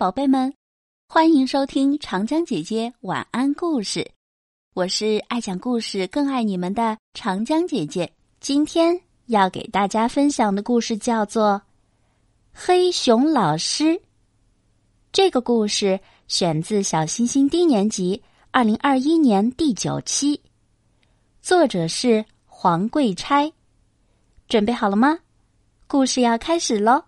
宝贝们，欢迎收听长江姐姐晚安故事。我是爱讲故事、更爱你们的长江姐姐。今天要给大家分享的故事叫做《黑熊老师》。这个故事选自《小星星低年级》二零二一年第九期，作者是黄桂钗。准备好了吗？故事要开始喽！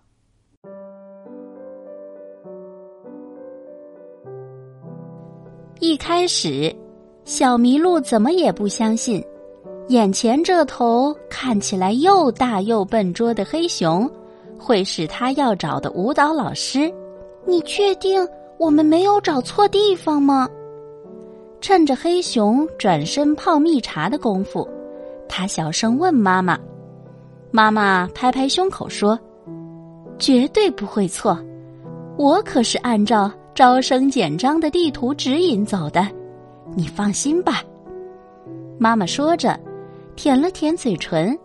一开始，小麋鹿怎么也不相信，眼前这头看起来又大又笨拙的黑熊，会是他要找的舞蹈老师。你确定我们没有找错地方吗？趁着黑熊转身泡蜜茶的功夫，他小声问妈妈。妈妈拍拍胸口说：“绝对不会错，我可是按照。”招生简章的地图指引走的，你放心吧。妈妈说着，舔了舔嘴唇。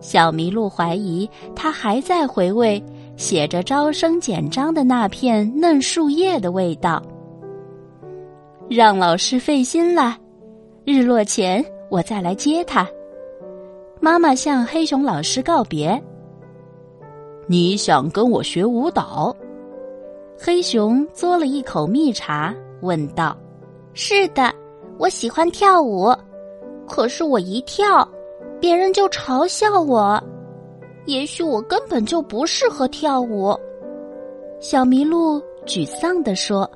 小麋鹿怀疑他还在回味写着招生简章的那片嫩树叶的味道。让老师费心了，日落前我再来接他。妈妈向黑熊老师告别。你想跟我学舞蹈？黑熊嘬了一口蜜茶，问道：“是的，我喜欢跳舞，可是我一跳，别人就嘲笑我。也许我根本就不适合跳舞。”小麋鹿沮丧地说：“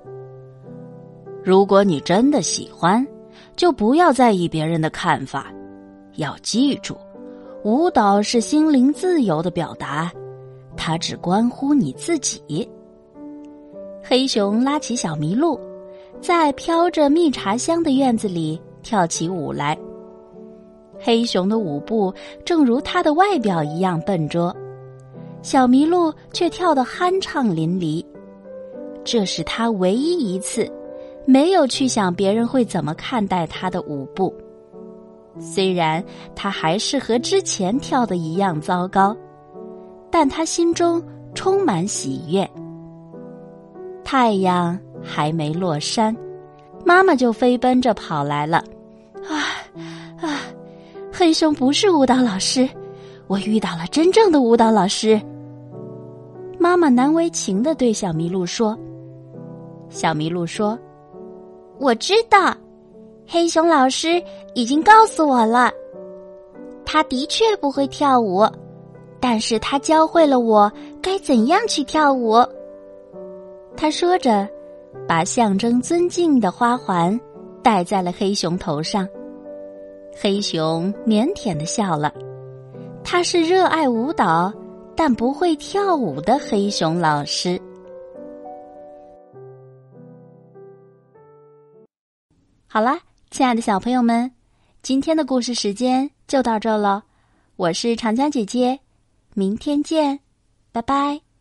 如果你真的喜欢，就不要在意别人的看法。要记住，舞蹈是心灵自由的表达，它只关乎你自己。”黑熊拉起小麋鹿，在飘着蜜茶香的院子里跳起舞来。黑熊的舞步正如它的外表一样笨拙，小麋鹿却跳得酣畅淋漓。这是他唯一一次没有去想别人会怎么看待他的舞步，虽然他还是和之前跳的一样糟糕，但他心中充满喜悦。太阳还没落山，妈妈就飞奔着跑来了。啊啊！黑熊不是舞蹈老师，我遇到了真正的舞蹈老师。妈妈难为情的对小麋鹿说：“小麋鹿说，我知道，黑熊老师已经告诉我了。他的确不会跳舞，但是他教会了我该怎样去跳舞。”他说着，把象征尊敬的花环戴在了黑熊头上。黑熊腼腆的笑了。他是热爱舞蹈但不会跳舞的黑熊老师。好啦，亲爱的小朋友们，今天的故事时间就到这了。我是长江姐姐，明天见，拜拜。